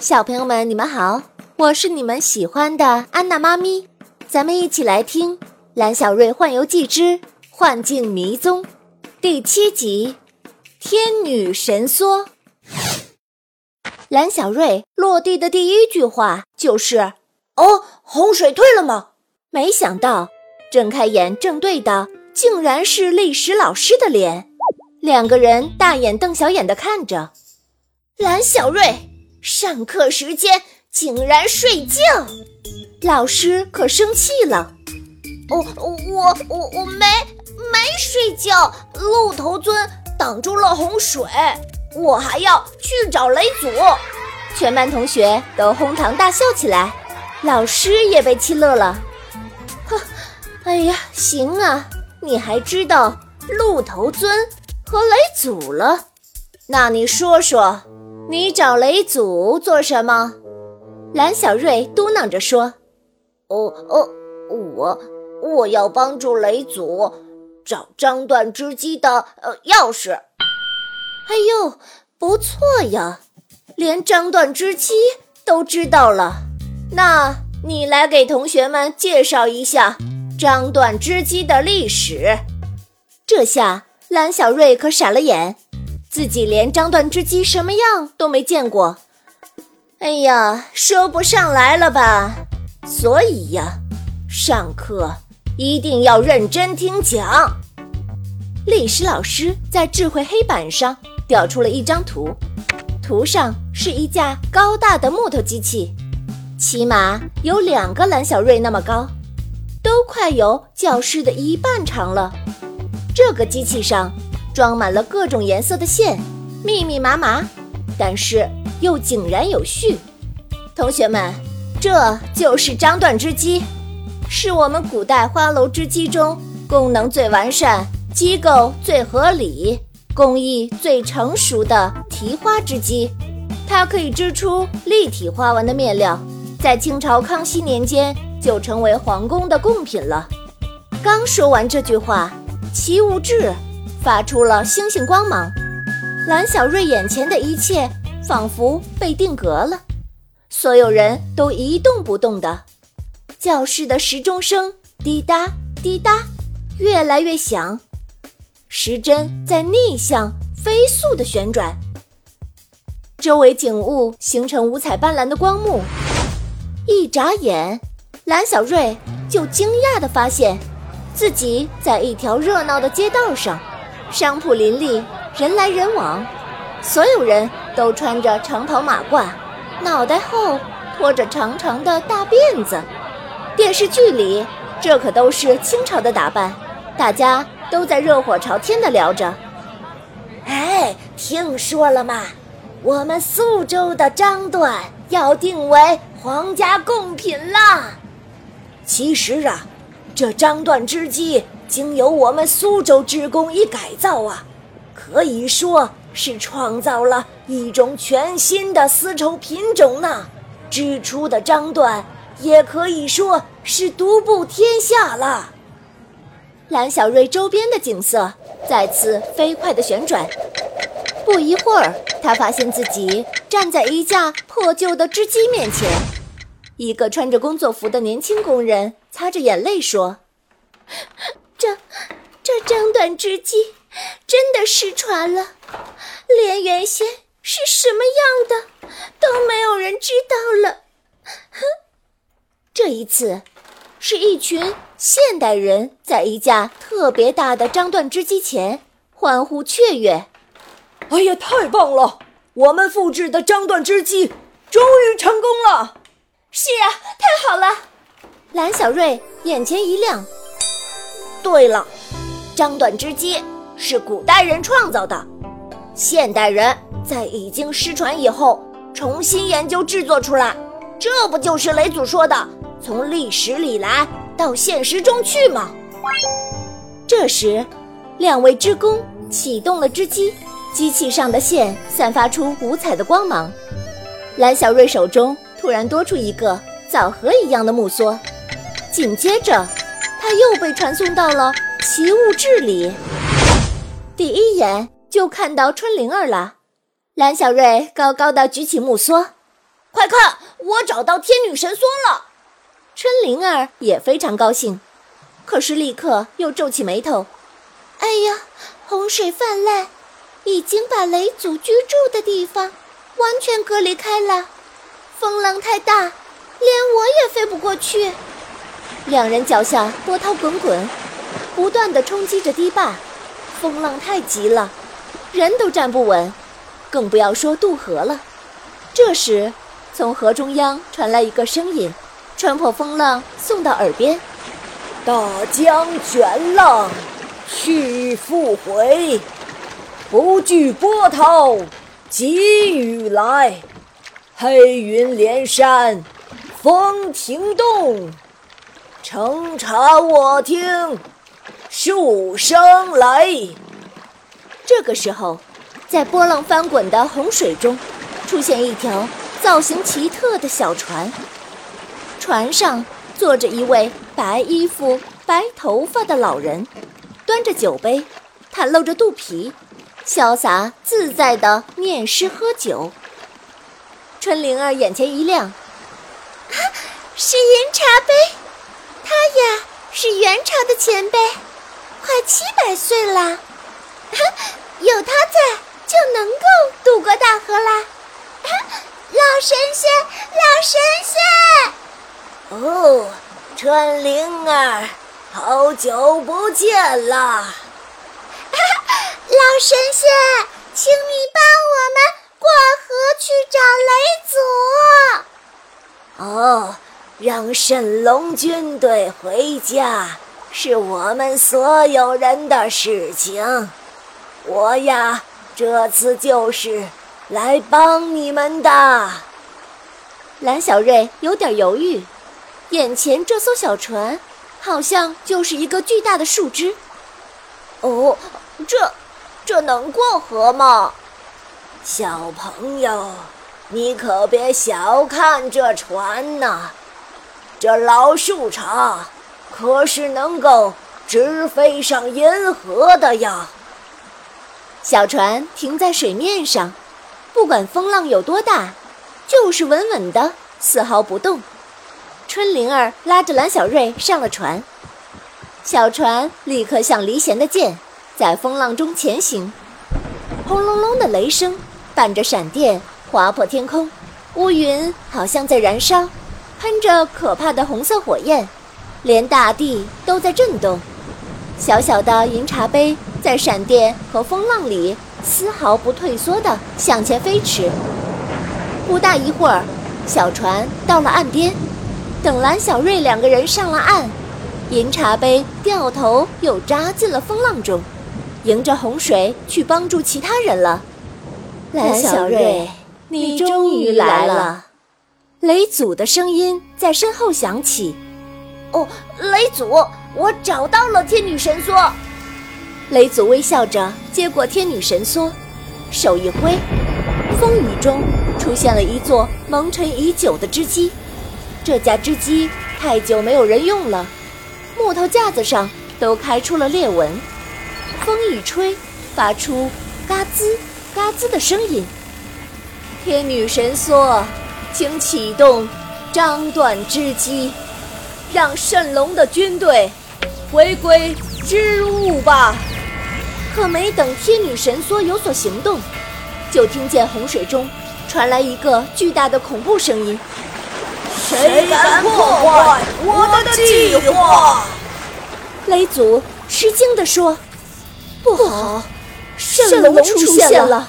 小朋友们，你们好，我是你们喜欢的安娜妈咪，咱们一起来听《蓝小瑞幻游记之幻境迷踪》第七集《天女神梭》。蓝小瑞落地的第一句话就是：“哦，洪水退了吗？”没想到睁开眼正对的竟然是历史老师的脸，两个人大眼瞪小眼的看着蓝小瑞。上课时间竟然睡觉，老师可生气了。哦我我我没没睡觉，鹿头尊挡住了洪水，我还要去找雷祖。全班同学都哄堂大笑起来，老师也被气乐了。哼，哎呀，行啊，你还知道鹿头尊和雷祖了？那你说说。你找雷祖做什么？蓝小瑞嘟囔着说：“哦哦，我我要帮助雷祖找张断之机的呃钥匙。”哎呦，不错呀，连张断之机都知道了。那你来给同学们介绍一下张断之机的历史。这下蓝小瑞可傻了眼。自己连张断之机什么样都没见过，哎呀，说不上来了吧？所以呀，上课一定要认真听讲。历史老师在智慧黑板上调出了一张图，图上是一架高大的木头机器，起码有两个蓝小瑞那么高，都快有教室的一半长了。这个机器上。装满了各种颜色的线，密密麻麻，但是又井然有序。同学们，这就是张断织机，是我们古代花楼织机中功能最完善、机构最合理、工艺最成熟的提花织机。它可以织出立体花纹的面料，在清朝康熙年间就成为皇宫的贡品了。刚说完这句话，齐无志。发出了星星光芒，蓝小瑞眼前的一切仿佛被定格了，所有人都一动不动的。教室的时钟声滴答滴答，越来越响，时针在逆向飞速的旋转，周围景物形成五彩斑斓的光幕。一眨眼，蓝小瑞就惊讶地发现，自己在一条热闹的街道上。商铺林立，人来人往，所有人都穿着长袍马褂，脑袋后拖着长长的大辫子。电视剧里，这可都是清朝的打扮。大家都在热火朝天的聊着：“哎，听说了吗？我们苏州的张段要定为皇家贡品了。其实啊，这张段织机……”经由我们苏州织工一改造啊，可以说是创造了一种全新的丝绸品种呢。织出的章段也可以说是独步天下了。蓝小瑞周边的景色再次飞快地旋转，不一会儿，他发现自己站在一架破旧的织机面前。一个穿着工作服的年轻工人擦着眼泪说。张短织机真的失传了，连原先是什么样的都没有人知道了。哼，这一次是一群现代人在一架特别大的张断织机前欢呼雀跃。哎呀，太棒了！我们复制的张断织机终于成功了。是啊，太好了！蓝小瑞眼前一亮。对了，张短织机是古代人创造的，现代人在已经失传以后重新研究制作出来，这不就是雷祖说的从历史里来到现实中去吗？这时，两位织工启动了织机，机器上的线散发出五彩的光芒。蓝小瑞手中突然多出一个枣核一样的木梭，紧接着。他又被传送到了奇物志里，第一眼就看到春灵儿了。蓝小瑞高高的举起木梭，快看，我找到天女神梭了！春灵儿也非常高兴，可是立刻又皱起眉头。哎呀，洪水泛滥，已经把雷祖居住的地方完全隔离开了。风浪太大，连我也飞不过去。两人脚下波涛滚滚，不断的冲击着堤坝，风浪太急了，人都站不稳，更不要说渡河了。这时，从河中央传来一个声音，穿破风浪，送到耳边：“大江卷浪，去复回，不惧波涛，急雨来。黑云连山，风停动。澄察我听，树声雷。”这个时候，在波浪翻滚的洪水中，出现一条。造型奇特的小船，船上坐着一位白衣服、白头发的老人，端着酒杯，袒露着肚皮，潇洒自在地念诗喝酒。春灵儿眼前一亮，啊，是银茶杯，他呀是元朝的前辈，快七百岁了，有他在就能够渡过大河啦。老神仙，老神仙！哦，春灵儿，好久不见啦！老神仙，请你帮我们过河去找雷祖。哦，让神龙军队回家是我们所有人的事情。我呀，这次就是。来帮你们的，蓝小瑞有点犹豫，眼前这艘小船好像就是一个巨大的树枝。哦，这这能过河吗？小朋友，你可别小看这船呐，这老树杈可是能够直飞上银河的呀。小船停在水面上。不管风浪有多大，就是稳稳的，丝毫不动。春灵儿拉着蓝小瑞上了船，小船立刻像离弦的箭，在风浪中前行。轰隆隆的雷声伴着闪电划破天空，乌云好像在燃烧，喷着可怕的红色火焰，连大地都在震动。小小的银茶杯在闪电和风浪里。丝毫不退缩地向前飞驰。不大一会儿，小船到了岸边。等蓝小瑞两个人上了岸，银茶杯掉头又扎进了风浪中，迎着洪水去帮助其他人了。蓝小瑞，你终于来了！雷祖的声音在身后响起。哦，雷祖，我找到了天女神梭。雷祖微笑着接过天女神梭，手一挥，风雨中出现了一座蒙尘已久的织机。这架织机太久没有人用了，木头架子上都开出了裂纹。风一吹，发出嘎吱嘎吱的声音。天女神梭，请启动张断织机，让圣龙的军队回归织物吧。可没等天女神梭有所行动，就听见洪水中传来一个巨大的恐怖声音：“谁敢破坏我的计划？”雷祖吃惊地说：“不好，圣龙出现了！”